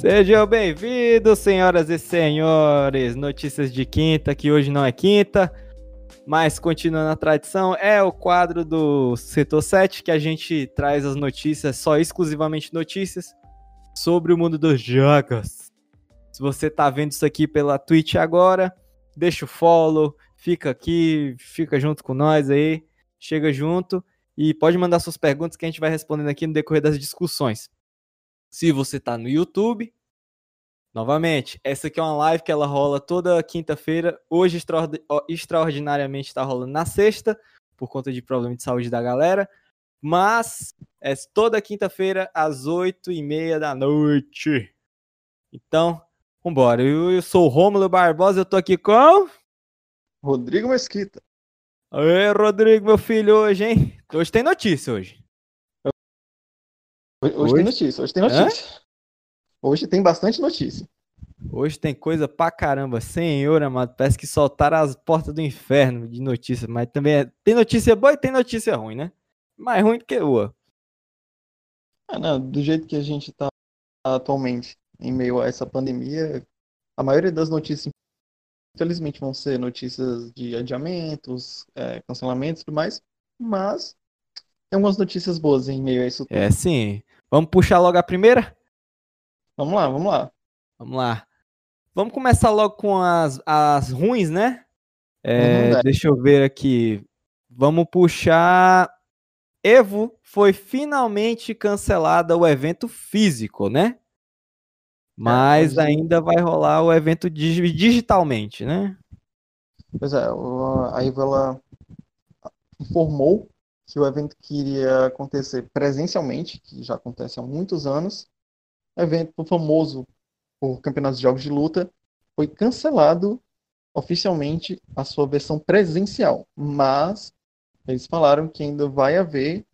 Sejam bem-vindos, senhoras e senhores. Notícias de quinta, que hoje não é quinta, mas continuando a tradição, é o quadro do Setor 7 que a gente traz as notícias, só exclusivamente notícias sobre o mundo dos jogos. Se você tá vendo isso aqui pela Twitch agora, deixa o follow, fica aqui, fica junto com nós aí, chega junto e pode mandar suas perguntas que a gente vai respondendo aqui no decorrer das discussões. Se você tá no YouTube, novamente, essa aqui é uma live que ela rola toda quinta-feira. Hoje, extraordinariamente, está rolando na sexta, por conta de problema de saúde da galera. Mas é toda quinta-feira, às oito e meia da noite. Então, vambora. Eu, eu sou o Rômulo Barbosa, eu tô aqui com... Rodrigo Mesquita. Oi, Rodrigo, meu filho, hoje, hein? Hoje tem notícia, hoje. Hoje, hoje, tem notícia, hoje tem notícia. Hã? Hoje tem bastante notícia. Hoje tem coisa pra caramba, senhor amado. Parece que soltaram as portas do inferno de notícia, mas também é... tem notícia boa e tem notícia ruim, né? Mais ruim do que boa. Ah, não, do jeito que a gente tá atualmente, em meio a essa pandemia, a maioria das notícias, infelizmente, vão ser notícias de adiamentos, é, cancelamentos e tudo mais, mas tem algumas notícias boas em meio a isso tudo. É, sim. Vamos puxar logo a primeira? Vamos lá, vamos lá. Vamos lá. Vamos começar logo com as, as ruins, né? É, uhum, deixa eu ver aqui. Vamos puxar. Evo foi finalmente cancelada o evento físico, né? Mas é, ainda vai rolar o evento digitalmente, né? Pois é, a Evo ela informou que o evento que iria acontecer presencialmente, que já acontece há muitos anos, evento famoso por campeonatos de jogos de luta, foi cancelado oficialmente a sua versão presencial, mas eles falaram que ainda vai haver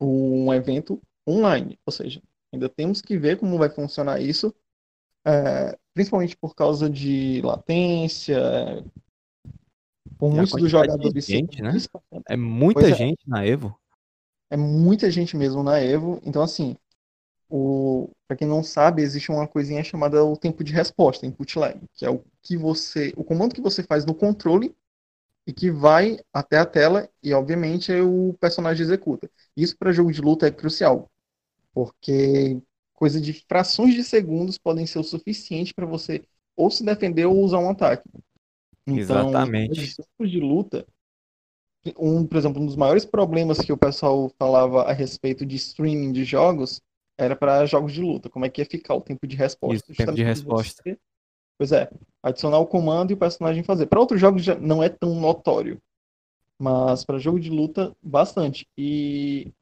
um evento online, ou seja, ainda temos que ver como vai funcionar isso, é, principalmente por causa de latência, por e muitos dos jogadores. Gente, né? É muita pois é. gente é. na Evo. É muita gente mesmo na Evo. Então, assim. Para quem não sabe, existe uma coisinha chamada o tempo de resposta, input lag, que é o que você, o comando que você faz no controle e que vai até a tela e, obviamente, o personagem executa. Isso para jogo de luta é crucial, porque coisa de frações de segundos podem ser o suficiente para você ou se defender ou usar um ataque. Então, Exatamente. Tipos de luta, um, por exemplo, um dos maiores problemas que o pessoal falava a respeito de streaming de jogos era para jogos de luta. Como é que ia ficar o tempo de resposta? Isso, tempo de resposta. Você, pois é, adicionar o comando e o personagem fazer. Para outros jogos já não é tão notório, mas para jogo de luta, bastante. E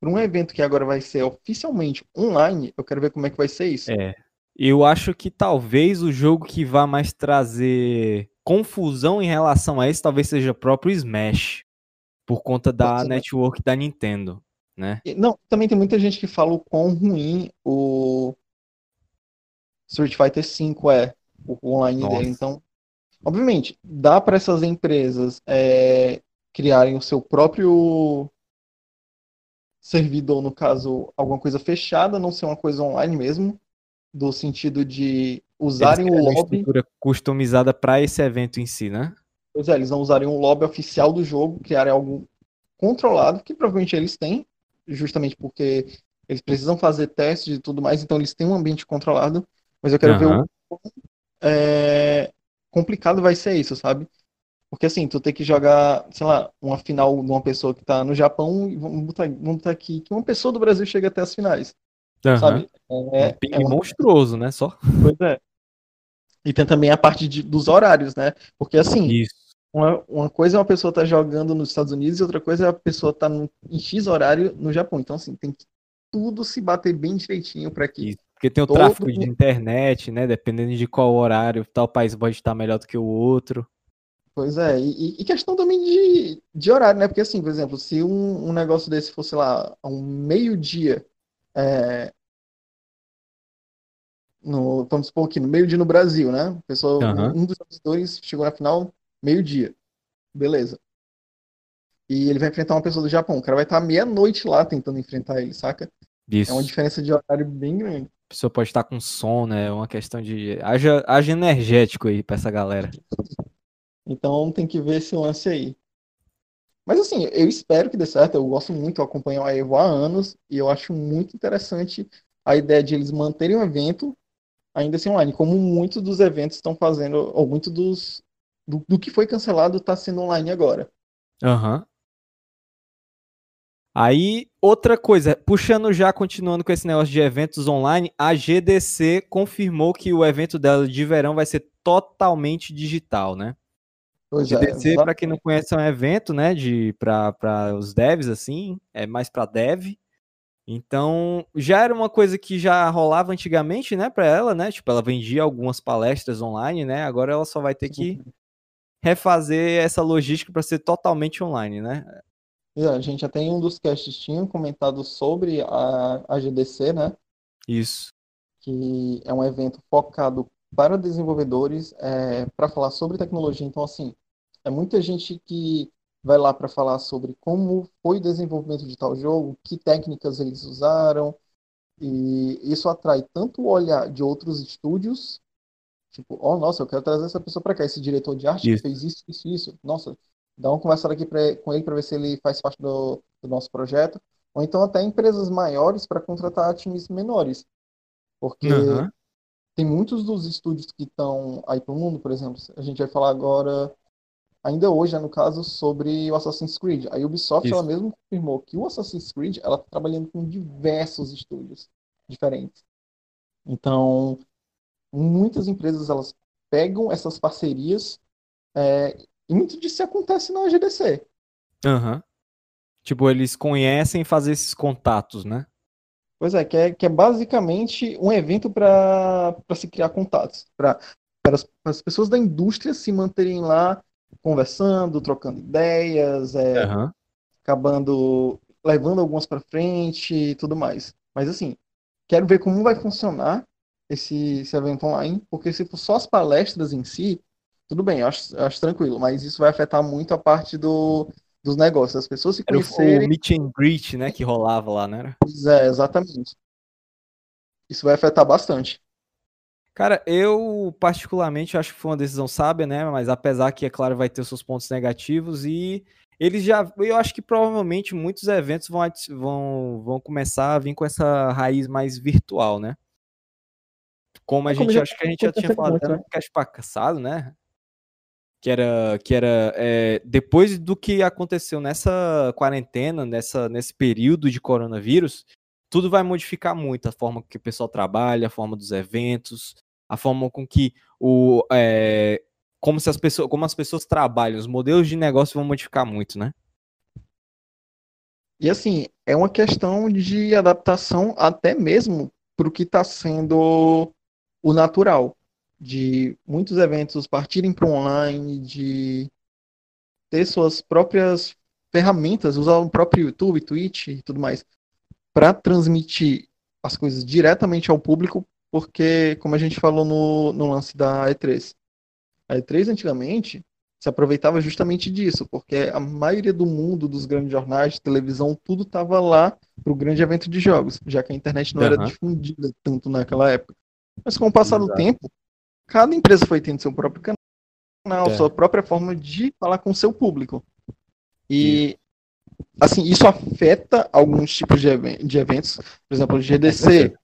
para um evento que agora vai ser oficialmente online, eu quero ver como é que vai ser isso. É. Eu acho que talvez o jogo que vá mais trazer confusão em relação a isso talvez seja o próprio Smash, por conta da network da Nintendo, né? Não, também tem muita gente que fala o quão ruim o Street Fighter V é, o online Nossa. dele. Então, obviamente, dá para essas empresas é, criarem o seu próprio servidor, no caso, alguma coisa fechada, não ser uma coisa online mesmo, do sentido de usarem o lobby. Uma estrutura customizada para esse evento em si, né? Pois é, eles não usarem o lobby oficial do jogo, criarem algo controlado, que provavelmente eles têm, justamente porque eles precisam fazer testes e tudo mais, então eles têm um ambiente controlado. Mas eu quero uhum. ver o é, complicado vai ser isso, sabe? Porque assim, tu tem que jogar, sei lá, uma final de uma pessoa que tá no Japão e vamos botar, vamos botar aqui que uma pessoa do Brasil chega até as finais. Uhum. Sabe? É, um é uma... monstruoso, né? Só. Pois é. E tem também a parte de, dos horários, né? Porque assim, Isso. Uma, uma coisa é uma pessoa estar tá jogando nos Estados Unidos e outra coisa é a pessoa estar tá em X horário no Japão. Então, assim, tem que tudo se bater bem direitinho para que. Isso. Porque tem o tráfego de internet, né? Dependendo de qual horário, tal país pode estar melhor do que o outro. Pois é, e, e questão também de, de horário, né? Porque assim, por exemplo, se um, um negócio desse fosse lá um meio-dia é, no, vamos supor aqui, no meio-dia no Brasil, né? O pessoal, uhum. um dos jogadores chegou na final meio-dia. Beleza. E ele vai enfrentar uma pessoa do Japão. O cara vai estar meia-noite lá tentando enfrentar ele, saca? Isso. É uma diferença de horário bem grande. pessoa pode estar com sono, é uma questão de. Haja, haja energético aí pra essa galera. Então tem que ver esse lance aí. Mas assim, eu espero que dê certo. Eu gosto muito, eu acompanho a Evo há anos e eu acho muito interessante a ideia de eles manterem o evento ainda assim online, como muitos dos eventos estão fazendo, ou muito dos do, do que foi cancelado está sendo online agora. Aham. Uhum. Aí, outra coisa, puxando já, continuando com esse negócio de eventos online, a GDC confirmou que o evento dela de verão vai ser totalmente digital, né? Pois GDC, é, para quem não conhece, é um evento, né, de para os devs assim, é mais para dev. Então, já era uma coisa que já rolava antigamente, né, para ela, né? Tipo, ela vendia algumas palestras online, né? Agora ela só vai ter que refazer essa logística para ser totalmente online, né? A gente já tem um dos casts tinham comentado sobre a, a GDC, né? Isso. Que é um evento focado para desenvolvedores, é, para falar sobre tecnologia. Então, assim, é muita gente que vai lá para falar sobre como foi o desenvolvimento de tal jogo, que técnicas eles usaram, e isso atrai tanto o olhar de outros estúdios, tipo, oh, nossa, eu quero trazer essa pessoa para cá, esse diretor de arte isso. que fez isso, isso, isso, nossa, dá uma conversa aqui pra, com ele para ver se ele faz parte do, do, nosso projeto, ou então até empresas maiores para contratar times menores, porque uhum. tem muitos dos estúdios que estão aí para o mundo, por exemplo, a gente vai falar agora ainda hoje, né, no caso, sobre o Assassin's Creed. A Ubisoft, Isso. ela mesmo confirmou que o Assassin's Creed, ela está trabalhando com diversos estúdios diferentes. Então, muitas empresas, elas pegam essas parcerias é, e muito disso acontece na GDC. Uhum. Tipo, eles conhecem fazer esses contatos, né? Pois é, que é, que é basicamente um evento para se criar contatos, para as, as pessoas da indústria se manterem lá conversando, trocando ideias, é, uhum. acabando levando algumas para frente e tudo mais. Mas assim, quero ver como vai funcionar esse, esse evento online, porque se for só as palestras em si, tudo bem, eu acho, acho tranquilo, mas isso vai afetar muito a parte do, dos negócios, as pessoas se conhecerem. Era o meet and greet, né, que rolava lá, né? Pois é, exatamente. Isso vai afetar bastante. Cara, eu particularmente acho que foi uma decisão sábia, né? Mas apesar que, é claro, vai ter seus pontos negativos e eles já. Eu acho que provavelmente muitos eventos vão, vão, vão começar a vir com essa raiz mais virtual, né? Como a é, gente, acho que a gente já tinha falado até no podcast passado, né? Que era, que era é, depois do que aconteceu nessa quarentena, nessa, nesse período de coronavírus, tudo vai modificar muito a forma que o pessoal trabalha, a forma dos eventos, a forma com que o é, como se as pessoas, como as pessoas trabalham, os modelos de negócio vão modificar muito, né? E assim, é uma questão de adaptação até mesmo para o que está sendo o natural, de muitos eventos partirem para o online, de ter suas próprias ferramentas, usar o próprio YouTube, Twitch e tudo mais para transmitir as coisas diretamente ao público, porque, como a gente falou no, no lance da E3, a E3 antigamente se aproveitava justamente disso, porque a maioria do mundo dos grandes jornais de televisão, tudo estava lá para o grande evento de jogos, já que a internet não uhum. era difundida tanto naquela época. Mas com o passar Exato. do tempo, cada empresa foi tendo seu próprio canal, é. sua própria forma de falar com o seu público. E assim, isso afeta alguns tipos de, de eventos, por exemplo, o GDC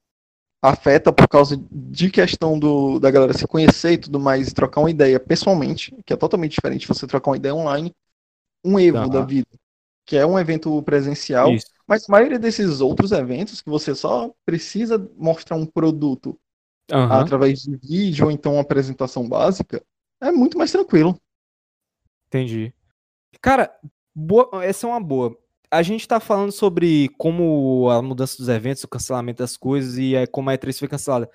afeta por causa de questão do, da galera se conhecer e tudo mais, e trocar uma ideia pessoalmente, que é totalmente diferente você trocar uma ideia online, um Evo uhum. da vida, que é um evento presencial, isso. mas a maioria desses outros eventos que você só precisa mostrar um produto uhum. através de vídeo ou então uma apresentação básica, é muito mais tranquilo. Entendi. Cara, boa, essa é uma boa a gente está falando sobre como a mudança dos eventos, o cancelamento das coisas e é, como a E3 foi cancelada.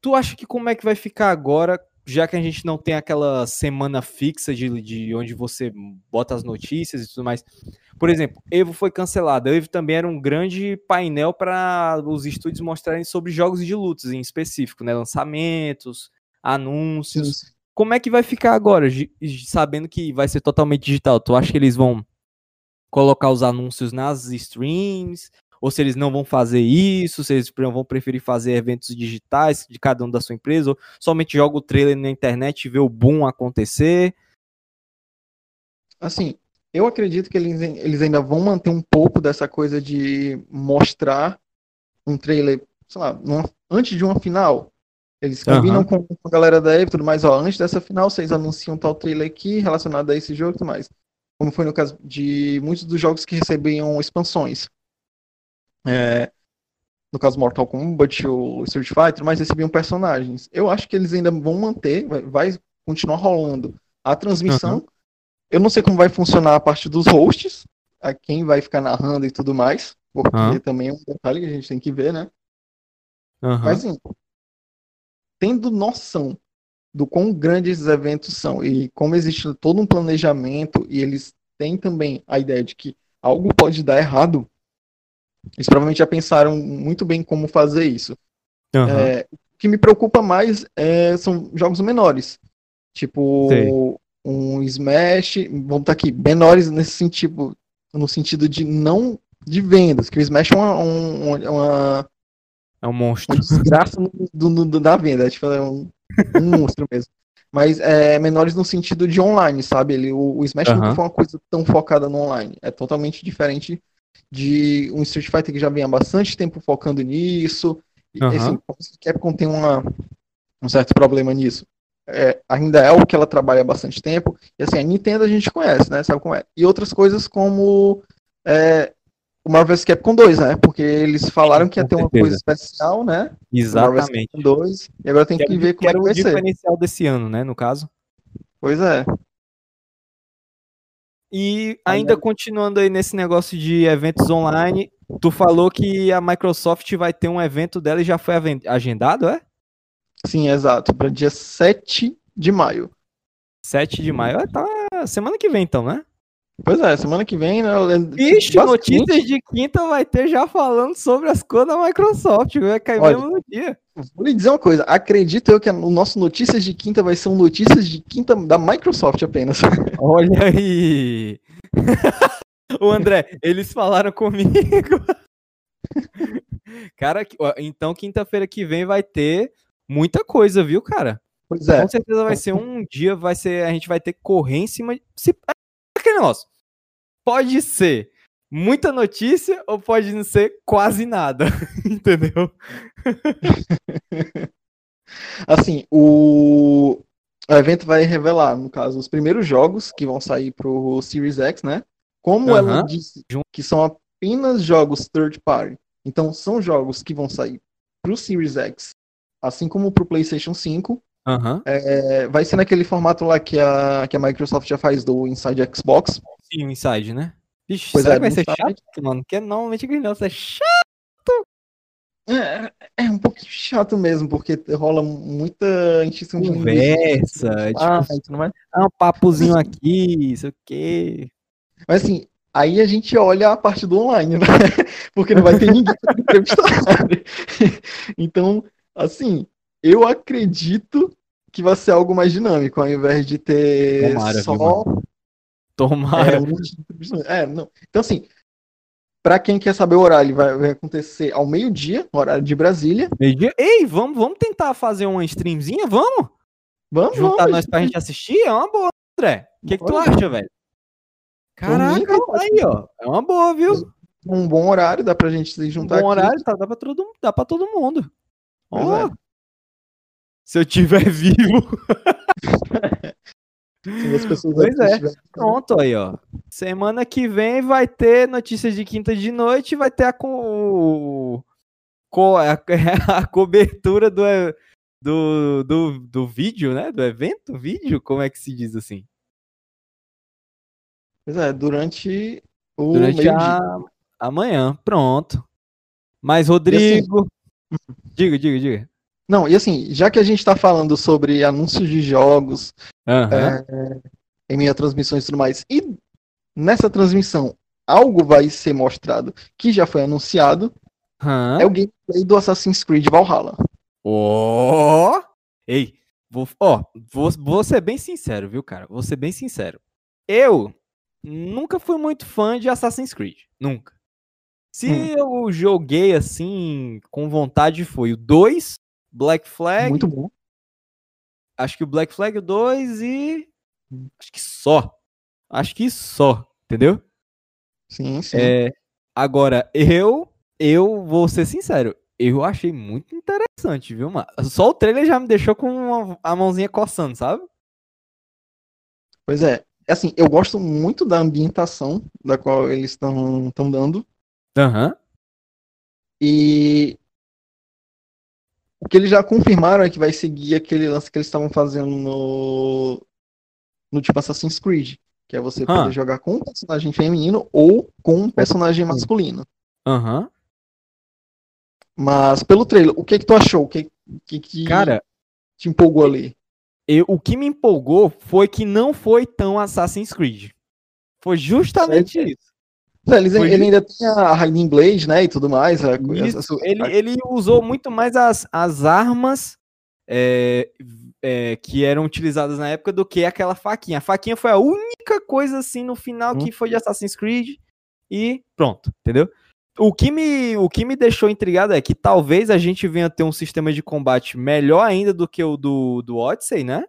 Tu acha que como é que vai ficar agora, já que a gente não tem aquela semana fixa de, de onde você bota as notícias e tudo mais? Por exemplo, Evo foi cancelada. Evo também era um grande painel para os estúdios mostrarem sobre jogos de lutas em específico, né? Lançamentos, anúncios. Sim. Como é que vai ficar agora, sabendo que vai ser totalmente digital? Tu acha que eles vão colocar os anúncios nas streams? Ou se eles não vão fazer isso, se eles vão preferir fazer eventos digitais de cada um da sua empresa, ou somente joga o trailer na internet e vê o boom acontecer. Assim, eu acredito que eles, eles ainda vão manter um pouco dessa coisa de mostrar um trailer, sei lá, numa, antes de uma final. Eles combinam uhum. com, a galera da Eve e tudo mais, ó, antes dessa final vocês anunciam tal trailer aqui relacionado a esse jogo e tudo mais. Como foi no caso de muitos dos jogos que recebiam expansões. É, no caso Mortal Kombat, o Street Fighter, mas recebiam personagens. Eu acho que eles ainda vão manter, vai, vai continuar rolando a transmissão. Uhum. Eu não sei como vai funcionar a parte dos hosts, a quem vai ficar narrando e tudo mais, porque uhum. também é um detalhe que a gente tem que ver, né? Uhum. Mas assim, tendo noção do quão grandes esses eventos são e como existe todo um planejamento e eles têm também a ideia de que algo pode dar errado, eles provavelmente já pensaram muito bem como fazer isso. Uhum. É, o que me preocupa mais é, são jogos menores. Tipo, Sim. um Smash, vamos estar aqui, menores nesse sentido, no sentido de não de vendas, que o Smash é uma, um, uma é um monstro. Uma desgraça do, do, do, da venda, tipo, é um, um monstro mesmo. Mas é, menores no sentido de online, sabe? Ele, o, o Smash uhum. nunca foi uma coisa tão focada no online. É totalmente diferente de um Street Fighter que já vem há bastante tempo focando nisso. Uhum. E, assim, Capcom tem uma, um certo problema nisso. É, ainda é o que ela trabalha há bastante tempo. E assim, a Nintendo a gente conhece, né? Sabe como é? E outras coisas como é, o Marvel vs Capcom 2, né? Porque eles falaram que ia ter uma coisa especial, né? Exatamente. Capcom 2, e agora tem que, que ver como é que vai ser. o diferencial desse ano, né, no caso. Pois é. E ainda continuando aí nesse negócio de eventos online, tu falou que a Microsoft vai ter um evento dela e já foi agendado, é? Sim, exato, para dia 7 de maio. 7 de maio, é, tá semana que vem então, né? Pois é, semana que vem, né? Vixe, notícias de quinta vai ter já falando sobre as coisas da Microsoft, vai cair Olha, mesmo no dia. Vou lhe dizer uma coisa, acredito eu que o nosso Notícias de Quinta vai ser um Notícias de Quinta da Microsoft apenas. Olha aí! o André, eles falaram comigo. cara, então quinta-feira que vem vai ter muita coisa, viu, cara? Pois é. Com certeza vai ser um dia, vai ser, a gente vai ter que correr em cima. De, se, aquele negócio pode ser muita notícia ou pode não ser quase nada, entendeu? assim, o... o evento vai revelar, no caso, os primeiros jogos que vão sair pro Series X, né? Como uhum. ela disse que são apenas jogos third party, então são jogos que vão sair pro Series X, assim como pro PlayStation 5, Uhum. É, vai ser naquele formato lá que a, que a Microsoft já faz do Inside Xbox. Sim, o Inside, né? Vixe, pois será é, que vai ser chato, mano? Porque normalmente negócio é chato. É, é um pouco chato mesmo, porque rola muita encheção de conversa, tipo, ah, não é? Ah, um papozinho aqui, isso o quê. Mas assim, aí a gente olha a parte do online, né? Porque não vai ter ninguém para entrevistar. então, assim, eu acredito que vai ser algo mais dinâmico, ao invés de ter Tomara, só. Viu, Tomara. É, é, não. Então, assim, para quem quer saber o horário, vai, vai acontecer ao meio-dia, horário de Brasília. Meio-dia? Ei, vamos, vamos tentar fazer uma streamzinha? Vamos? Vamos, Juntar vamos, nós pra gente assistir? É uma boa, André. O que, que tu acha, velho? Caraca, aí, ó. É uma boa, viu? Um bom horário, dá pra gente se juntar um bom aqui. horário, tá, dá, pra todo, dá pra todo mundo. Ó. É. Se eu tiver vivo. pois é. Pronto aí, ó. Semana que vem vai ter notícias de quinta de noite, vai ter a, co... a, a cobertura do, do, do, do vídeo, né? Do evento, vídeo, como é que se diz assim? Pois é, durante o durante a... amanhã, pronto. Mas Rodrigo, assim... diga, diga, diga. Não, e assim, já que a gente está falando sobre anúncios de jogos, uhum. é, em minha transmissões e tudo mais, e nessa transmissão algo vai ser mostrado que já foi anunciado, uhum. é o gameplay do Assassin's Creed Valhalla. Ó! Oh! Ei, vou, ó, vou, vou ser bem sincero, viu, cara? Vou ser bem sincero. Eu nunca fui muito fã de Assassin's Creed. Nunca. Se hum. eu joguei assim com vontade foi o 2, Black Flag. Muito bom. Acho que o Black Flag 2 e acho que só. Acho que só, entendeu? Sim, sim. É, agora eu eu vou ser sincero, eu achei muito interessante, viu, mano? Só o trailer já me deixou com uma, a mãozinha coçando, sabe? Pois é. Assim, eu gosto muito da ambientação da qual eles estão dando. Aham. Uhum. E o que eles já confirmaram é que vai seguir aquele lance que eles estavam fazendo no, no tipo Assassin's Creed. Que é você poder jogar com um personagem feminino ou com um personagem masculino. Aham. Uhum. Mas pelo trailer, o que que tu achou? O que que, que Cara, te empolgou ali? Eu, o que me empolgou foi que não foi tão Assassin's Creed. Foi justamente é, isso. Ele, ele ainda tem a Hiding Blade, né, e tudo mais. A, isso, ele, ele usou muito mais as, as armas é, é, que eram utilizadas na época do que aquela faquinha. A faquinha foi a única coisa, assim, no final hum. que foi de Assassin's Creed e pronto, entendeu? O que, me, o que me deixou intrigado é que talvez a gente venha ter um sistema de combate melhor ainda do que o do, do Odyssey, né?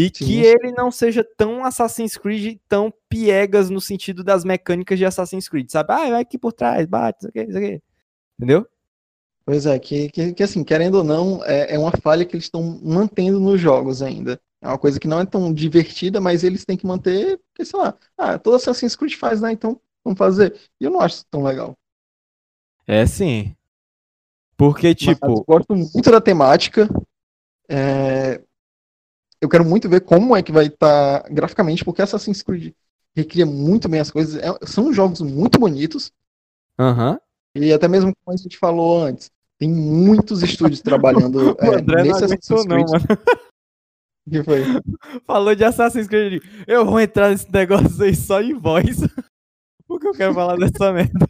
E Sim. que ele não seja tão Assassin's Creed, tão piegas no sentido das mecânicas de Assassin's Creed, sabe? Ah, vai aqui por trás, bate, isso aqui, isso aqui. Entendeu? Pois é, que, que, que assim, querendo ou não, é, é uma falha que eles estão mantendo nos jogos ainda. É uma coisa que não é tão divertida, mas eles têm que manter, porque, sei lá, ah, todo Assassin's Creed faz, né? Então, vamos fazer. E eu não acho tão legal. É sim. Porque, tipo. Mas eu gosto muito da temática. É... Eu quero muito ver como é que vai estar tá graficamente, porque Assassin's Creed recria muito bem as coisas. É... São jogos muito bonitos. Aham. Uhum. E até mesmo como a gente falou antes, tem muitos estúdios trabalhando André é, nesse Assassin's Creed. Não, mano. que foi? Falou de Assassin's Creed. Eu vou entrar nesse negócio aí só em voz. Porque eu quero falar dessa merda.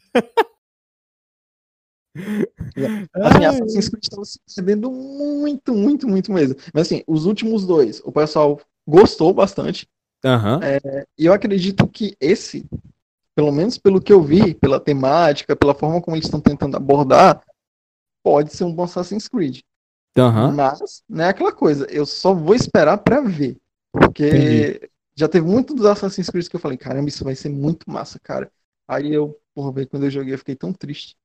Assim, Assassin's Creed estava se perdendo muito, muito, muito mesmo. Mas assim, os últimos dois, o pessoal gostou bastante. Uhum. É, e eu acredito que esse, pelo menos pelo que eu vi, pela temática, pela forma como eles estão tentando abordar, pode ser um bom Assassin's Creed. Uhum. Mas, não é aquela coisa, eu só vou esperar para ver. Porque Entendi. já teve muito dos Assassin's Creed que eu falei, caramba, isso vai ser muito massa, cara. Aí eu, por ver, quando eu joguei, eu fiquei tão triste.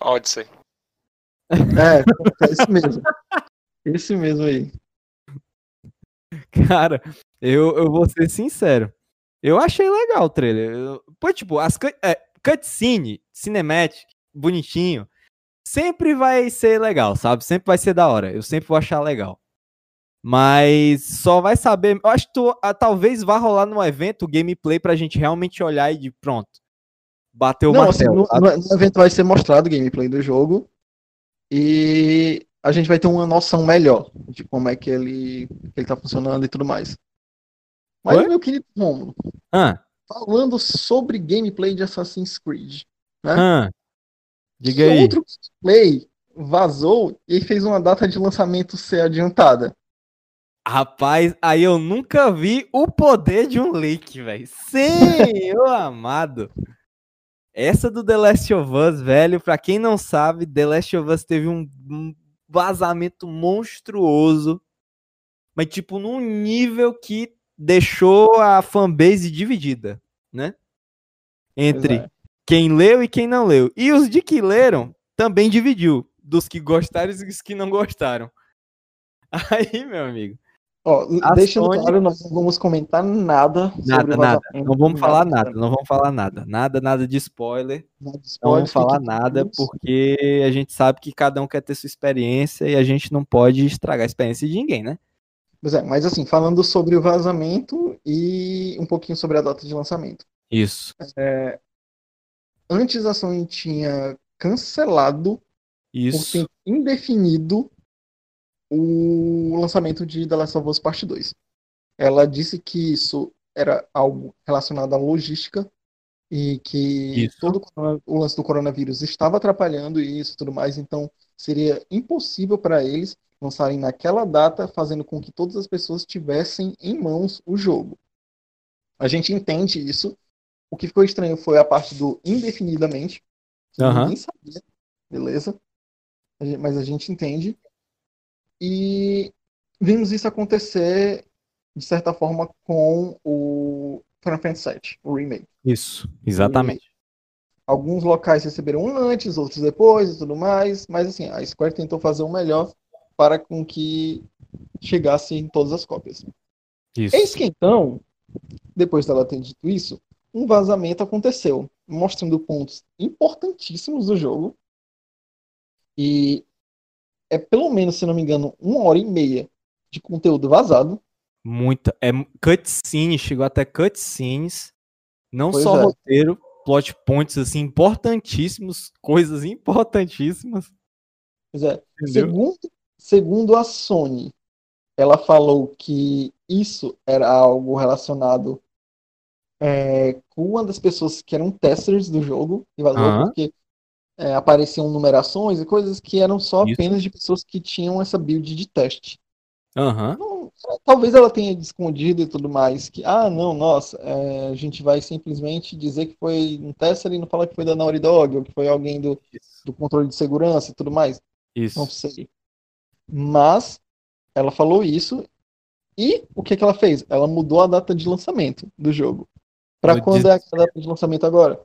Odyssey. É, é esse mesmo. Esse mesmo aí. Cara, eu, eu vou ser sincero. Eu achei legal o trailer. Eu, pô, tipo, as é, cutscene, cinematic, bonitinho, sempre vai ser legal, sabe? Sempre vai ser da hora. Eu sempre vou achar legal. Mas só vai saber. Eu acho que tu, ah, talvez vá rolar no evento gameplay pra gente realmente olhar e de pronto. Bater o Não, assim, martelo. Assim, no, no, evento vai ser mostrado o gameplay do jogo e a gente vai ter uma noção melhor de como é que ele, ele tá funcionando e tudo mais. Mas, Oi? meu querido Romulo, ah. falando sobre gameplay de Assassin's Creed, né? Ah. Diga aí. Outro gameplay vazou e fez uma data de lançamento ser adiantada. Rapaz, aí eu nunca vi o poder de um leak, velho. Senhor amado. Essa do The Last of Us, velho, pra quem não sabe, The Last of Us teve um, um vazamento monstruoso, mas tipo num nível que deixou a fanbase dividida, né? Entre é. quem leu e quem não leu. E os de que leram também dividiu, dos que gostaram e dos que não gostaram. Aí, meu amigo, Ó, deixando Sony... claro, nós não vamos comentar nada, nada nada. Não vamos falar nada, não vamos falar nada. Nada, nada de spoiler. Nada de spoiler não vamos falar nada, porque a gente sabe que cada um quer ter sua experiência e a gente não pode estragar a experiência de ninguém, né? Pois é, mas assim, falando sobre o vazamento e um pouquinho sobre a data de lançamento. Isso. É, antes a Sony tinha cancelado Isso. por tempo indefinido o lançamento de The Last of Us Part 2. Ela disse que isso era algo relacionado à logística e que isso. todo o lance do coronavírus estava atrapalhando isso e tudo mais, então seria impossível para eles lançarem naquela data, fazendo com que todas as pessoas tivessem em mãos o jogo. A gente entende isso. O que ficou estranho foi a parte do indefinidamente, que uhum. ninguém sabia, beleza? Mas a gente entende. E vimos isso acontecer, de certa forma, com o Final Fantasy VII, o remake. Isso, exatamente. E alguns locais receberam um antes, outros depois e tudo mais, mas assim, a Square tentou fazer o melhor para com que chegasse em todas as cópias. Isso. Eis que então, depois dela ter dito isso, um vazamento aconteceu, mostrando pontos importantíssimos do jogo. E é pelo menos, se não me engano, uma hora e meia de conteúdo vazado. Muita. É cutscene, chegou até cutscenes. Não pois só é. roteiro, plot points assim importantíssimos, coisas importantíssimas. Pois é. Segundo, segundo a Sony, ela falou que isso era algo relacionado é, com uma das pessoas que eram testers do jogo, e vazou uh -huh. porque é, apareciam numerações e coisas que eram só isso. apenas de pessoas que tinham essa build de teste. Uhum. Então, talvez ela tenha escondido e tudo mais, que, ah, não, nossa, é, a gente vai simplesmente dizer que foi um tester e não falar que foi da Naughty Dog, ou que foi alguém do, do controle de segurança e tudo mais. Isso. Não sei. Mas ela falou isso e o que, que ela fez? Ela mudou a data de lançamento do jogo. Para quando é a data de lançamento agora?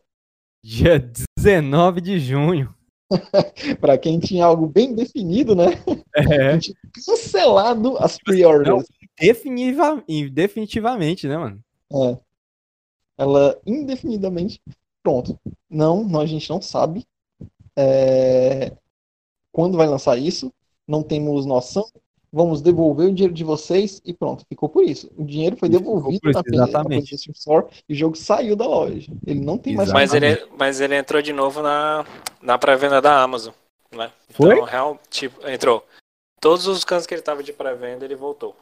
Dia 19 de junho. para quem tinha algo bem definido, né? É. A gente cancelado as pre-orders. Definitiva, definitivamente, né, mano? É. Ela indefinidamente. Pronto. Não, não a gente não sabe é... quando vai lançar isso. Não temos noção vamos devolver o dinheiro de vocês e pronto, ficou por isso. O dinheiro foi devolvido na PlayStation Store e o jogo saiu da loja. Ele não tem mais. Mas ele, mas ele entrou de novo na, na pré-venda da Amazon, né? Foi? Então, real, tipo, entrou. Todos os cantos que ele tava de pré-venda, ele voltou.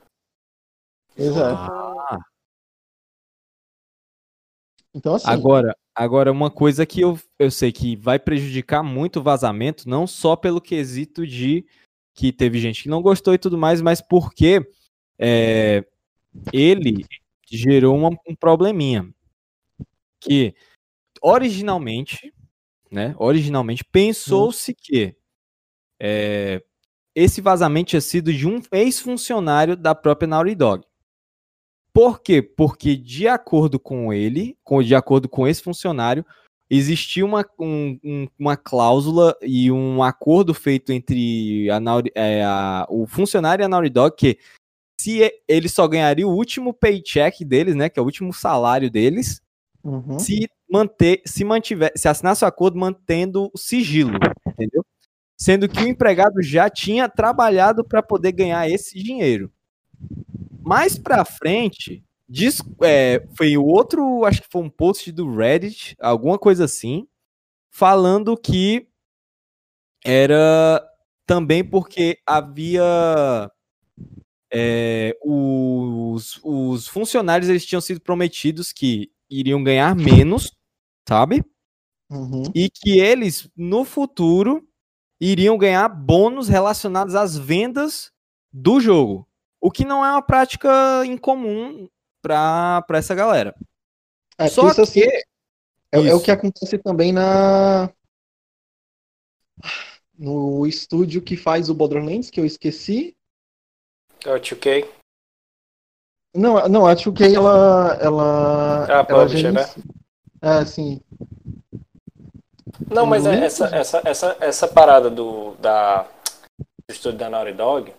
Exato. Ah. Então, assim. Agora, agora, uma coisa que eu, eu sei que vai prejudicar muito o vazamento, não só pelo quesito de que teve gente que não gostou e tudo mais, mas porque é, ele gerou uma, um probleminha. Que originalmente, né, originalmente pensou-se que é, esse vazamento tinha sido de um ex-funcionário da própria Naughty Dog. Por quê? Porque de acordo com ele, com, de acordo com esse funcionário, existia uma, um, um, uma cláusula e um acordo feito entre a, é, a, o funcionário e a Naughty Dog que se ele só ganharia o último paycheck deles, né, que é o último salário deles, uhum. se manter, se mantiver, se assinasse o acordo mantendo o sigilo, entendeu? Sendo que o empregado já tinha trabalhado para poder ganhar esse dinheiro. Mais para frente, Diz, é, foi o outro, acho que foi um post do Reddit, alguma coisa assim, falando que era também porque havia é, os, os funcionários eles tinham sido prometidos que iriam ganhar menos, sabe? Uhum. E que eles no futuro iriam ganhar bônus relacionados às vendas do jogo. O que não é uma prática incomum para essa galera. É, Só isso, que assim, é, é, o que acontece também na no estúdio que faz o Borderlands, que eu esqueci. É o 2K. Não, não, a 2K ela ela é a publisher, né? É, sim. Não, mas é essa, essa, essa, essa parada do, da, estúdio da Naughty Dog,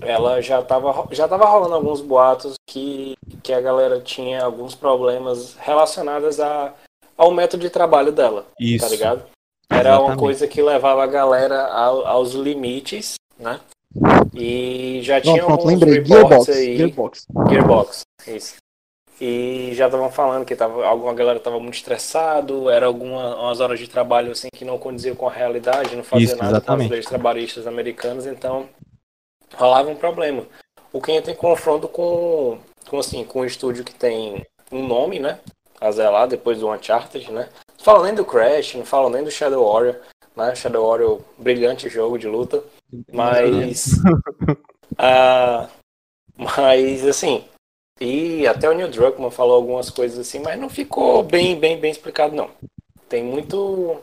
ela já tava, já tava rolando alguns boatos que, que a galera tinha alguns problemas relacionados a, ao método de trabalho dela. Tá Isso. Tá ligado? Era Exatamente. uma coisa que levava a galera ao, aos limites, né? E já tinha Não, alguns lembrei. Gearbox, aí. Gearbox. Gearbox, isso. E já estavam falando que tava, alguma galera estava muito estressado, era algumas horas de trabalho assim que não condiziam com a realidade, não fazia Isso, nada com as leis trabalhistas americanas, então rolava um problema. O que entra em confronto com, com, assim, com um estúdio que tem um nome, né? A zelar depois do Uncharted, né? Não falo nem do Crash, não falo nem do Shadow Warrior, né? Shadow Warrior, brilhante jogo de luta. Mas. uh, mas, assim. E até o Neil Druckmann falou algumas coisas assim, mas não ficou bem, bem, bem explicado, não. Tem muito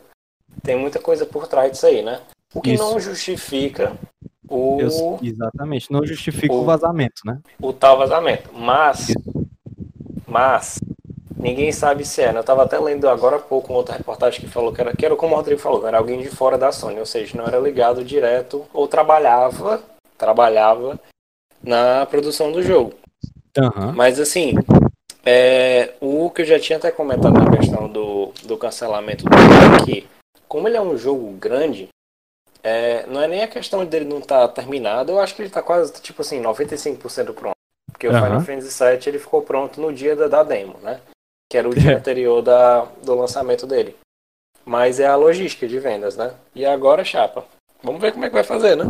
tem muita coisa por trás disso aí, né? O que Isso. não justifica o, Eu- exatamente, não justifica o o- vazamento, né? o tal vazamento. Mas, mas, ninguém sabe se é. né? Eu tava até lendo agora há pouco uma outra reportagem que falou que era, que era como o Rodrigo falou, era alguém de fora da Sony, ou seja, não era ligado direto ou trabalhava, trabalhava na produção do jogo. Aham. Mas assim, é, o que eu já tinha até comentado na questão do, do cancelamento do jogo é que, como ele é um jogo grande, é, não é nem a questão dele não estar terminado, eu acho que ele está quase, tipo assim, 95% pronto. Porque o Aham. Final Fantasy VII ele ficou pronto no dia da, da demo, né? Que era o dia anterior da, do lançamento dele. Mas é a logística de vendas, né? E agora, chapa. Vamos ver como é que vai fazer, né?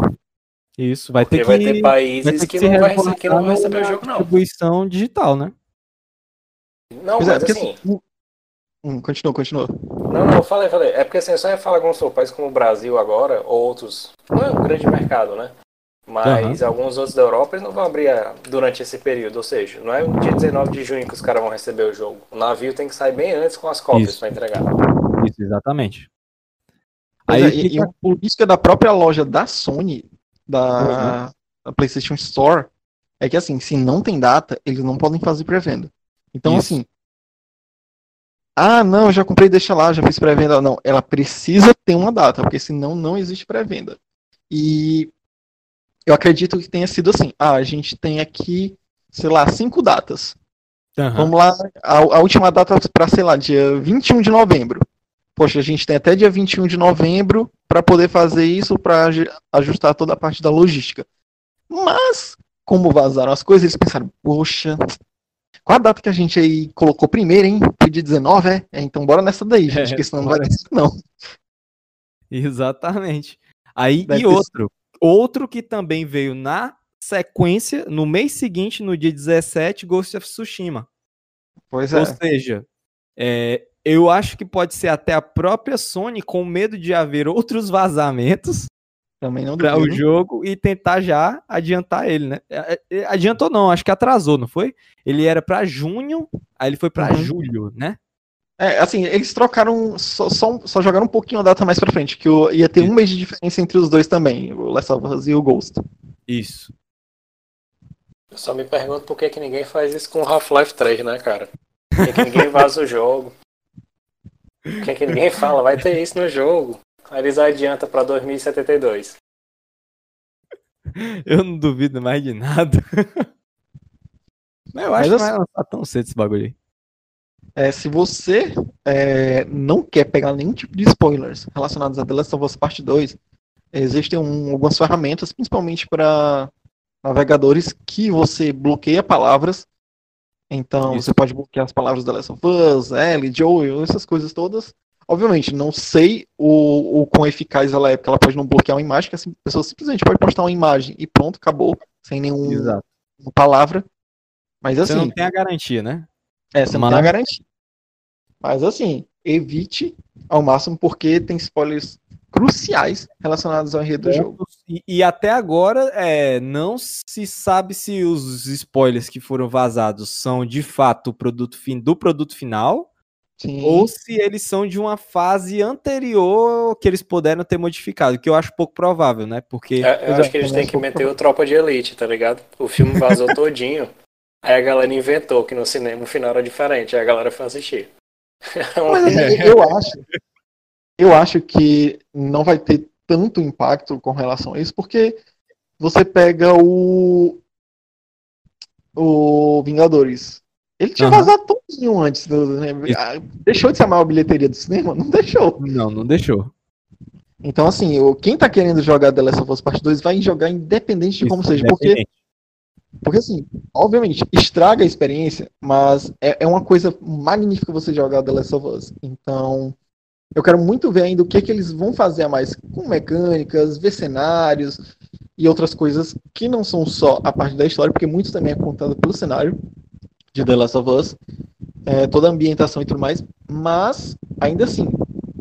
Isso, vai Porque ter que, vai ter vai países ter que, se não vai, que não vai receber o jogo, não. distribuição digital, né? Não, Pois é, mas porque assim, assim. Hum, continua, continua. Não, não, falei, falei. É porque assim, eu só ia falar com alguns países como o Brasil agora, ou outros. Não é um grande mercado, né? Mas alguns outros da Europa eles não vão abrir ah, durante esse período. Ou seja, não é no dia 19 de junho que os caras vão receber o jogo. O navio tem que sair bem antes com as cópias pra entregar. Isso, exatamente. Pois Aí é, e, fica- e a política da própria loja da Sony, da, da PlayStation Store, é que assim, se não tem data, eles não podem fazer pré-venda. Então, Isso. assim. Ah, não, eu já comprei, deixa lá, já fiz pré-venda. Não, ela precisa ter uma data, porque senão não existe pré-venda. E eu acredito que tenha sido assim. Ah, a gente tem aqui, sei lá, cinco datas. Aham. Vamos lá, a, a última data para, sei lá, dia 21 de novembro. Poxa, a gente tem até dia 21 de novembro para poder fazer isso, para ajustar toda a parte da logística. Mas, como vazaram as coisas, eles pensaram, poxa, qual a data que a gente aí colocou primeiro, hein? Foi dia 19, é? É, então bora nessa daí, gente, É, porque senão não vai ter isso, não. Exatamente. Aí, Deve e outro. Outro que também veio na sequência, no mês seguinte, no dia 17, Ghost of Tsushima. Pois é. Ou seja, é, eu acho que pode ser até a própria Sony com medo de haver outros vazamentos Também não para o jogo e tentar já adiantar ele, né? É, é, Adiantou não, acho que atrasou, não foi? Ele era para junho, aí ele foi para Uhum. julho, né? É, assim, eles trocaram, só, só, só jogaram um pouquinho a data mais pra frente, que o- ia ter um mês de diferença entre os dois também, o Last of Us e o Ghost. Isso. Eu só me pergunto por que, que ninguém faz isso com Half-Life 3, né, cara? Por que, que ninguém vaza o jogo? Que, que ninguém fala, vai ter isso no jogo? Aí eles adiantam pra 2072. Eu não duvido mais de nada. Mas eu acho Mas que não lançar tão cedo esse bagulho aí. É, se você é, não quer pegar nenhum tipo de spoilers relacionados a The Last of Us Part 2, existem um- algumas ferramentas, principalmente para navegadores, que você bloqueia palavras. Então Isso. você pode bloquear as palavras The Last of Us, Ellie, Joel, essas coisas todas. Obviamente, não sei o, o quão eficaz ela é, porque ela pode não bloquear uma imagem, que assim, a pessoa simplesmente pode postar uma imagem e pronto, acabou, sem nenhuma Exato. palavra. Mas Você assim, não tem a garantia, né? é, você não Mas- tem a garantia. Mas assim, evite ao máximo porque tem spoilers cruciais relacionados ao enredo do jogo. E, e até agora é, não se sabe se os spoilers que foram vazados são de fato o produto fin- do produto final Sim. ou se eles são de uma fase anterior que eles puderam ter modificado, que eu acho pouco provável, né? Porque É, eu acho é, que eles têm que meter o Tropa de Elite, tá ligado? O filme vazou todinho. Aí a galera inventou que no cinema o final era diferente. Aí a galera foi assistir. Mas assim, eu acho, eu acho que não vai ter tanto impacto com relação a isso, porque você pega o o Vingadores. Ele tinha Aham. vazado todinho antes. Do, né? Ah, Deixou de ser a maior bilheteria do cinema? Não deixou. não, não deixou. Então, assim, o- quem tá querendo jogar The Last of Us Part 2 vai jogar independente de como Isso, seja. Porque, porque, assim, obviamente, estraga a experiência, mas é, é uma coisa magnífica você jogar The Last of Us. Então, eu quero muito ver ainda o que, que eles vão fazer a mais com mecânicas, ver cenários e outras coisas que não são só a parte da história, porque muito também é contado pelo cenário de The Last of Us, é, toda a ambientação e tudo mais, mas ainda assim,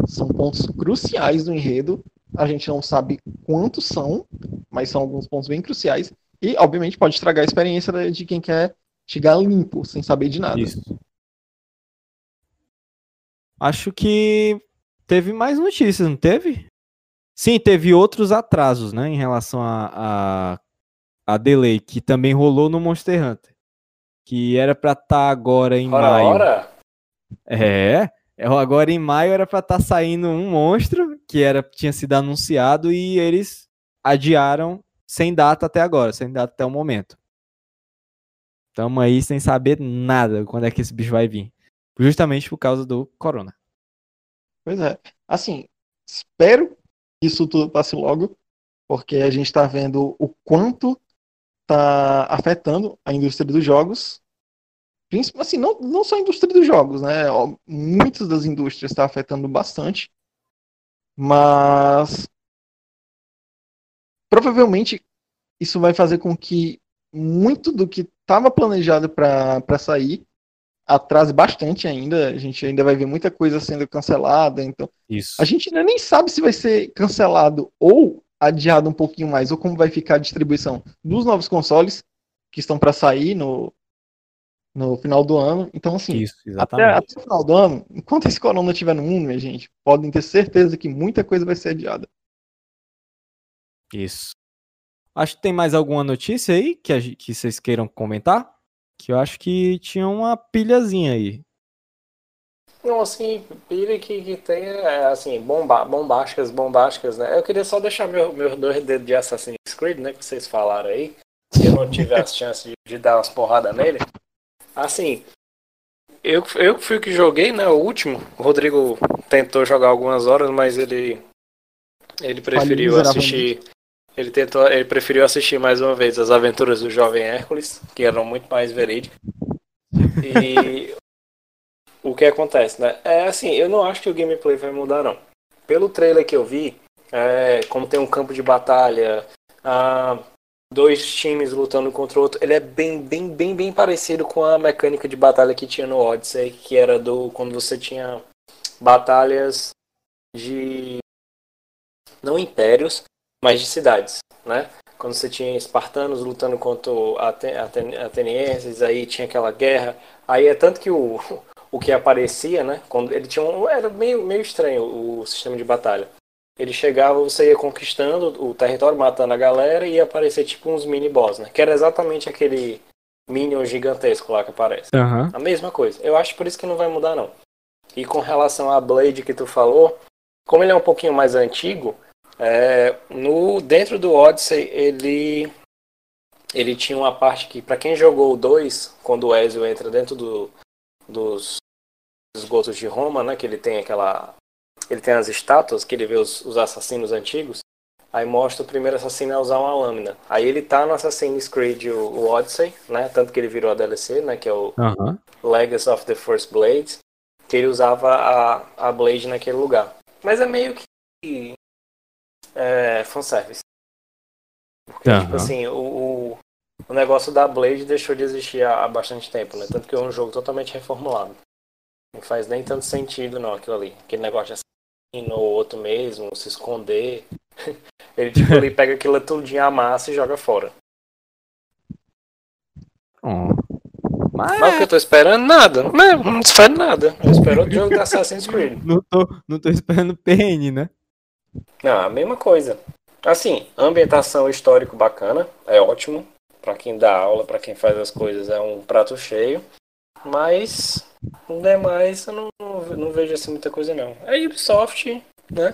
são pontos cruciais do enredo. A gente não sabe quantos são, mas são alguns pontos bem cruciais. E, obviamente, pode estragar a experiência de- de quem quer chegar limpo, sem saber de nada. Isso. Acho que teve mais notícias, não teve? Sim, teve outros atrasos, né, em relação a, a, a delay, que também rolou no Monster Hunter. Que era pra estar tá agora em Ora, maio. ora. É, é, agora em maio era pra estar tá saindo um monstro que era tinha sido anunciado e eles adiaram sem data até agora, sem data até o momento. Tamo aí sem saber nada quando é que esse bicho vai vir. Justamente por causa do corona. Pois é. Assim, espero que isso tudo passe logo, porque a gente está vendo o quanto está afetando a indústria dos jogos. Assim, não, não só a indústria dos jogos, né? Muitas das indústrias está afetando bastante. Mas provavelmente isso vai fazer com que muito do que estava planejado para sair atrase bastante ainda. A gente ainda vai ver muita coisa sendo cancelada. Então, Isso. a gente ainda nem sabe se vai ser cancelado ou adiado um pouquinho mais, ou como vai ficar a distribuição dos novos consoles que estão para sair no, no final do ano. Então, assim, Isso, até, até o final do ano, enquanto esse corona estiver no mundo, minha gente, podem ter certeza que muita coisa vai ser adiada. Isso. Acho que tem mais alguma notícia aí que, a, que vocês queiram comentar? Que eu acho que tinha uma pilhazinha aí. Não, assim, pilha que, que tem, é, assim, bomba, bombásticas, bombásticas, né? Eu queria só deixar meu, meus dois dedos de Assassin's Creed, né, que vocês falaram aí, que eu não tive a chance de, de dar umas porradas nele. Assim, eu, eu fui o que joguei, né, o último. O Rodrigo tentou jogar algumas horas, mas ele, ele preferiu assistir... Ele, tentou, ele preferiu assistir mais uma vez as aventuras do jovem Hércules, que eram muito mais verídicas. E o que acontece, né? É assim, eu não acho que o gameplay vai mudar, não. Pelo trailer que eu vi, é, como tem um campo de batalha, ah, dois times lutando contra o outro, ele é bem, bem, bem, bem parecido com a mecânica de batalha que tinha no Odyssey, que era do quando você tinha batalhas de não impérios, mas de cidades, né? Quando você tinha espartanos lutando contra aten aten atenienses, aí tinha aquela guerra. Aí é tanto que o, o que aparecia, né? Quando ele tinha um, era meio, meio estranho o sistema de batalha. Ele chegava, você ia conquistando o território, matando a galera e ia aparecer tipo uns mini boss, né? Que era exatamente aquele minion gigantesco lá que aparece. Aham. A mesma coisa. Eu acho por isso que não vai mudar não. E com relação à Blade que tu falou, como ele é um pouquinho mais antigo, é, no dentro do Odyssey ele ele tinha uma parte que para quem jogou o 2, quando o Ezio entra dentro do, dos esgotos de Roma, né, que ele tem aquela ele tem as estátuas que ele vê os, os assassinos antigos, aí mostra o primeiro assassino a usar uma lâmina. Aí ele tá no Assassin's Creed o, o Odyssey, né, tanto que ele virou a DLC, né, que é o Aham. Legacy of the First Blade, que ele usava a, a Blade naquele lugar. Mas é meio que é, fanservice. Porque, Aham. tipo assim, o, o, o negócio da Blade deixou de existir há, há bastante tempo, né? Tanto que é um jogo totalmente reformulado. Não faz nem tanto sentido, não, aquilo ali. Aquele negócio de assassino ou outro mesmo, se esconder. Ele, tipo, ele pega aquilo tudinho, amassa e joga fora. Mas Mas o que eu tô esperando? Nada. Não, não espero nada. Eu espero outro jogo da Assassin's Creed. não tô, não tô esperando PN, né? Não, a mesma coisa. Assim, ambientação histórico bacana, é ótimo. Pra quem dá aula, pra quem faz as coisas, é um prato cheio. Mas, no demais, eu não, não, não vejo assim muita coisa não. É Ubisoft, né?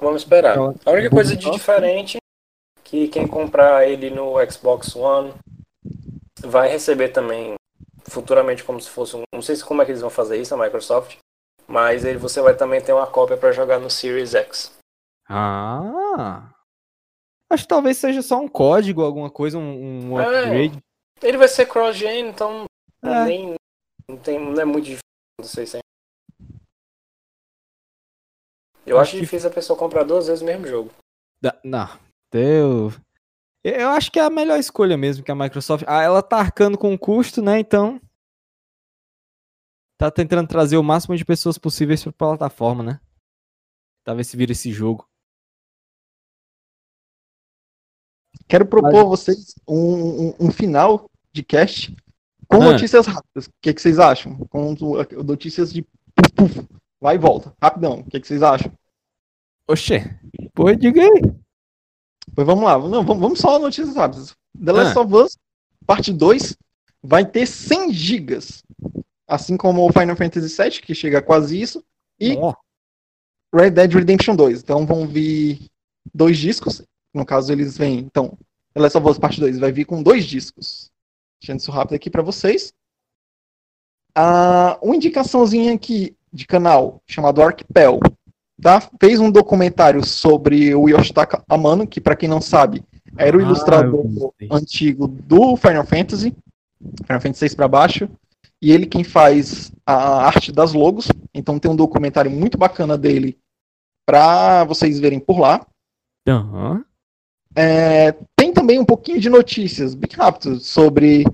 Vamos esperar. A única coisa de diferente que quem comprar ele no Xbox One vai receber também futuramente como se fosse um, não sei se como é que eles vão fazer isso a Microsoft, mas ele você vai também ter uma cópia para jogar no Series X. Ah. Acho que talvez seja só um código, alguma coisa, um, um É. upgrade. Ele vai ser cross-gen, então É. nem não, tem, não é muito difícil, não sei se é. Eu Acho acho que- difícil a pessoa comprar duas vezes o mesmo jogo. Da- não. Eu, eu acho que é a melhor escolha mesmo que a Microsoft. Ah, ela tá arcando com o custo, né? Então. Tá tentando trazer o máximo de pessoas possíveis pra plataforma, né? Talvez se vira esse jogo. Quero propor a vocês um, um- um final de cast com Ah. notícias rápidas. O que, que vocês acham? Com notícias de puf, puf. Vai e volta, rapidão. O que, que vocês acham? Oxê. Pô, diga aí. Pois vamos lá. Não, vamos, vamos só notícias rápidas. The Last Ah. of Us, parte 2, vai ter 100 gigas. Assim como o Final Fantasy VII, que chega a quase isso. E Ó, Red Dead Redemption 2. Então vão vir dois discos. No caso, eles vêm. Então, The Last of Us Parte 2 vai vir com dois discos. Deixando isso rápido aqui para vocês. Ah, uma indicaçãozinha aqui de canal chamado Archipel. Tá? Fez um documentário sobre o Yoshitaka Amano, que para quem não sabe, era o Ah, ilustrador antigo do Final Fantasy, Final Fantasy 6 para baixo, e ele quem faz a arte das logos. Então tem um documentário muito bacana dele para vocês verem por lá. Aham. É, tem também um pouquinho de notícias, bem rápido, sobre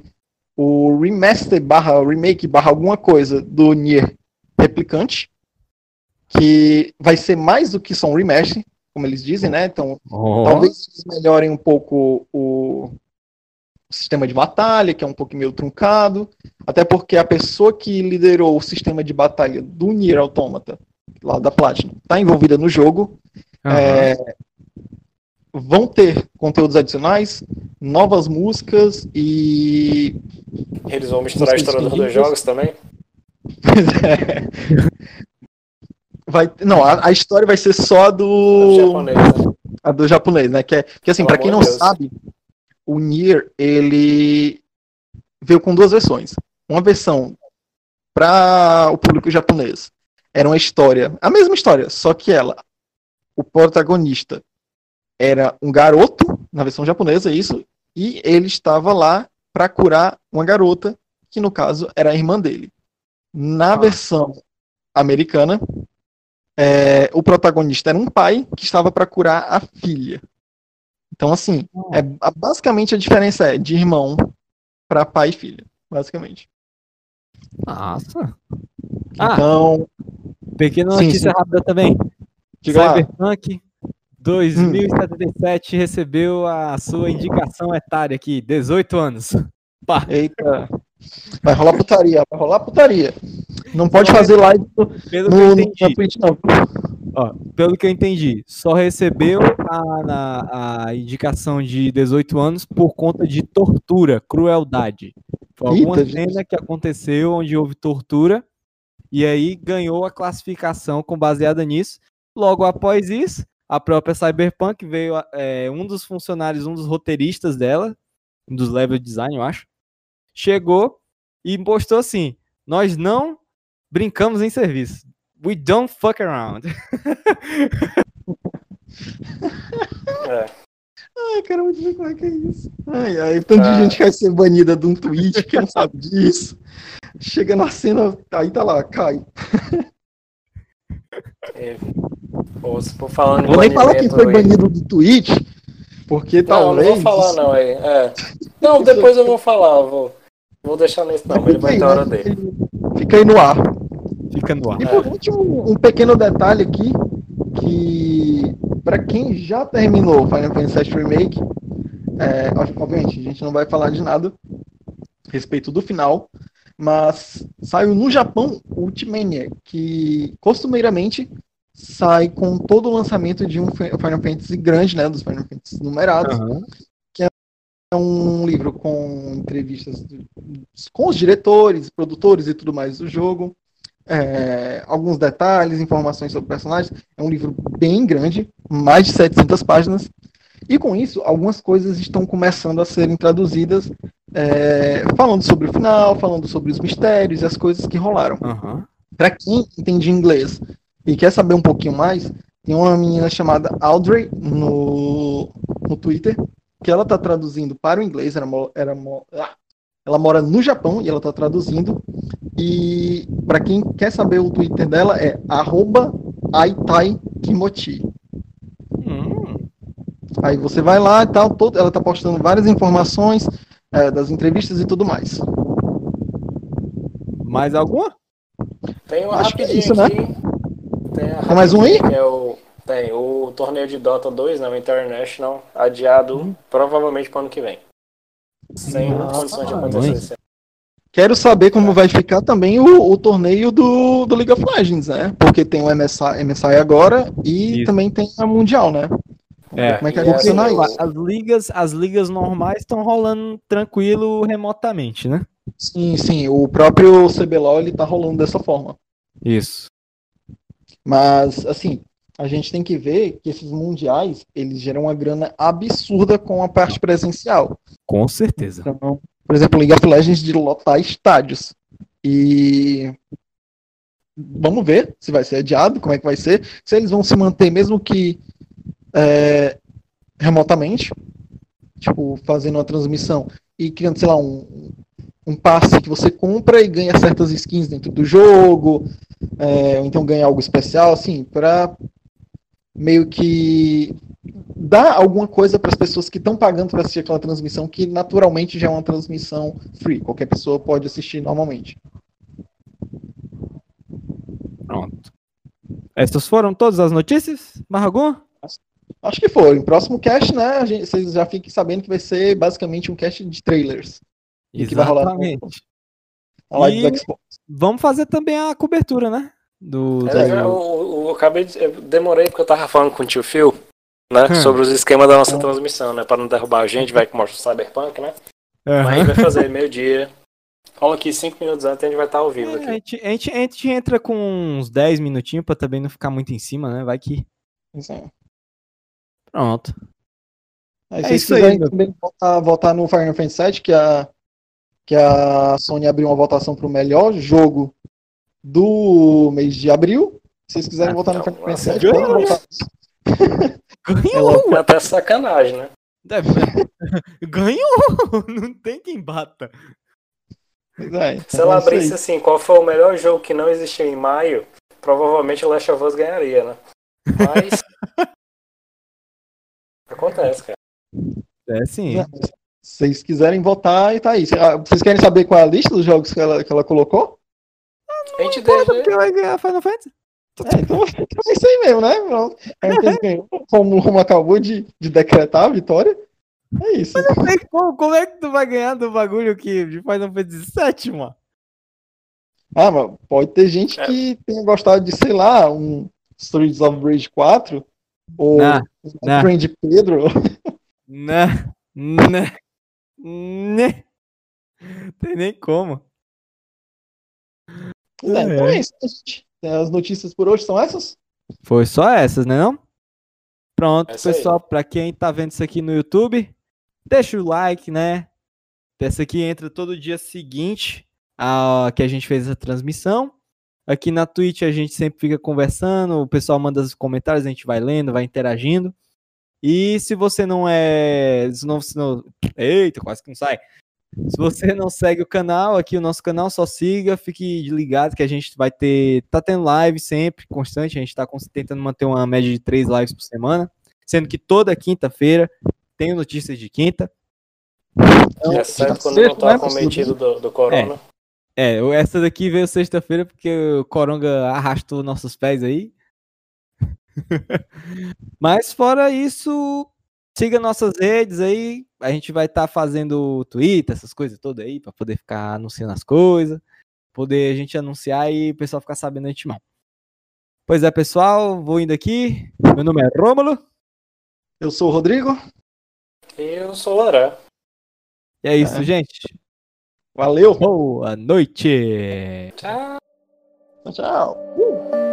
o remaster barra remake barra alguma coisa do Nier Replicante, que vai ser mais do que só um remaster, como eles dizem, né? Então Ó. Talvez eles melhorem um pouco o sistema de batalha, que é um pouco meio truncado. Até porque a pessoa que liderou o sistema de batalha do Nier Automata, lá da Platinum, está envolvida no jogo. Aham. É, vão ter conteúdos adicionais, novas músicas e. Eles vão misturar a história dos dois jogos também? Vai, não, a, a história vai ser só Do do. japonês, né? A do japonês, né? Que, é, que assim, pra quem não Deus. sabe, o Nier, ele veio com duas versões. Uma versão para o público japonês era uma história, a mesma história, só que ela, o protagonista era um garoto, na versão japonesa, isso, e ele estava lá para curar uma garota, que no caso era a irmã dele. Na Ah. versão americana, é, o protagonista era um pai que estava para curar a filha. Então, assim, é, a- basicamente a diferença é de irmão para pai e filha, basicamente. Nossa. Ah, Então, pequena sim, notícia sim. rápida também. Cyberpunk 2077 recebeu a sua indicação etária aqui, 18 anos. Pá, Eita. Vai rolar putaria, vai rolar putaria. Não pode Só fazer live pelo que no, eu no, entendi, Twitch, não. ó, pelo que eu entendi, só recebeu a, na- a indicação de 18 anos por conta de tortura, crueldade. Foi alguma Eita, gente. cena que aconteceu onde houve tortura e aí ganhou a classificação com baseada nisso. Logo após isso, a própria Cyberpunk veio é, um dos funcionários, um dos roteiristas dela, um dos level design, eu acho, chegou e postou assim: nós não brincamos em serviço. We don't fuck around. É. Ai, cara, muito ver como é que é isso. Ai, ai, tanto de Ah. gente que vai ser banida de um tweet, que não sabe disso. Chega na cena, aí tá lá, cai. E, pô, se for falando Vou nem falar quem foi banido do Twitch, porque Não, não talvez. vou falar não aí. É. Não, depois eu vou falar, vou. Vou deixar nesse não, ele vai ter a hora né? dele. Fica aí no ar. Fica no ar. E por último, um pequeno detalhe aqui, que para quem já terminou Final Fantasy VII Remake, é, obviamente a gente não vai falar de nada a respeito do final, mas saiu no Japão o Ultimania, que costumeiramente sai com todo o lançamento de um Fi- Final Fantasy grande, né, dos Final Fantasy numerados, Aham. é um livro com entrevistas do- com os diretores, produtores e tudo mais do jogo. é, alguns detalhes, informações sobre personagens. É um livro bem grande, mais de 700 páginas. E com isso, algumas coisas estão começando a serem traduzidas, é, falando sobre o final, falando sobre os mistérios e as coisas que rolaram. Aham. Para quem entende inglês e quer saber um pouquinho mais, tem uma menina chamada Audrey no, no Twitter, que ela está traduzindo para o inglês, era mo- ah, ela mora no Japão e ela está traduzindo. E para quem quer saber o Twitter dela é arroba aitaikimochi. Hum, Aí você vai lá e tal, todo, ela está postando várias informações é, das entrevistas e tudo mais. mais alguma? Tem uma Acho que é isso, né? Tem, a Tem mais um aí? é o, tem o torneio de Dota 2, né, o International, adiado Uhum. provavelmente para o ano que vem. Sem Nossa, condições de acontecer. Quero saber como vai ficar também o, o torneio do, do League of Legends, né? Porque tem o MSI, MSI agora e Isso. também tem a Mundial, né? É, Como é que vai funcionar assim, isso? As ligas, as ligas normais estão rolando tranquilo remotamente, né? Sim, sim. O próprio CBLOL ele tá rolando dessa forma. Isso. Mas, assim, a gente tem que ver que esses mundiais, eles geram uma grana absurda com a parte presencial. Com certeza. Então, por exemplo, League of Legends de lotar estádios. E vamos ver se vai ser adiado, como é que vai ser, se eles vão se manter mesmo que é, remotamente, tipo, fazendo uma transmissão e criando, sei lá, um, um passe que você compra e ganha certas skins dentro do jogo, é, ou então ganha algo especial, assim, para meio que dar alguma coisa para as pessoas que estão pagando para assistir aquela transmissão, que naturalmente já é uma transmissão free, qualquer pessoa pode assistir normalmente. Pronto. Essas foram todas as notícias? Alguma? Acho que foi. Em próximo cast, né, a gente- vocês já fiquem sabendo que vai ser basicamente um cast de trailers. E que vai rolar Exatamente. A live E- do Xbox. Vamos fazer também a cobertura, né? Do, É, eu, eu- eu acabei de, eu demorei porque eu tava falando com o tio Phil, né? Hum. Sobre os esquemas da nossa transmissão, né? Pra não derrubar a gente, vai que mostra o Cyberpunk, né? Aham. Mas vai fazer meio-dia. Rola aqui cinco minutos antes e a gente vai estar ao vivo É, a, aqui. gente, a, gente, a gente entra com uns 10 minutinhos pra também não ficar muito em cima, né? Vai que. Isso aí. Pronto. Aí, É se isso aí, também votar, votar no Final Fantasy VII, que a, que a Sony abriu uma votação para o melhor jogo do mês de abril. Se vocês quiserem Ah, votar no Final Fantasy VII, podem ganhou. votar. Ganhou! É até sacanagem, né? Deve- Ganhou! Não tem quem bata. É, Se então ela é aí. abrisse assim, qual foi o melhor jogo que não existiu em maio, provavelmente o Last of Us ganharia, né? Mas. Acontece, cara. É sim. Se vocês quiserem votar, e tá aí. Ah, Vocês querem saber qual é a lista dos jogos que ela, que ela colocou? A gente deixa. porque vai ganhar Final Fantasy? É, então é isso aí mesmo, né? Pronto. A gente ganhou, como o Romo acabou de, de decretar a vitória. É isso. Como, como é que tu vai ganhar do bagulho que de Final Fantasy VII, mano? Ah, mas pode ter gente É. que tenha gostado de, sei lá, um Streets of Rage 4 ou Não, não. um Friend Pedro. Né? Né? Né? Tem nem como. É, então é isso, né, gente. As notícias por hoje são essas? Foi só essas, né não? Pronto, É isso aí. pessoal, pra quem tá vendo isso aqui no YouTube, deixa o like, né? Essa aqui entra todo dia seguinte a que a gente fez a transmissão. Aqui na Twitch a gente sempre fica conversando, o pessoal manda os comentários, a gente vai lendo, vai interagindo. E se você não é. Se não, se não- eita, quase que não sai. Se você não segue o canal, aqui o nosso canal, só siga, fique ligado que a gente vai ter. Tá tendo live sempre, constante. A gente tá tentando manter uma média de três lives por semana. Sendo que toda quinta-feira tem notícias de quinta. Exceto quando Sexta, não tá né, acometido do, do corona. É, o- essa daqui veio sexta-feira porque o Coronga arrastou nossos pés aí. Mas fora isso, siga nossas redes aí. A gente vai estar fazendo Twitter, essas coisas todas aí, para poder ficar anunciando as coisas. Poder a gente anunciar e o pessoal ficar sabendo antemão. Pois é, pessoal, vou indo aqui. Meu nome é Rômulo. Eu sou o Rodrigo. E eu sou o Laré. E é isso, É. gente. Valeu. Boa noite. Tchau. Tchau.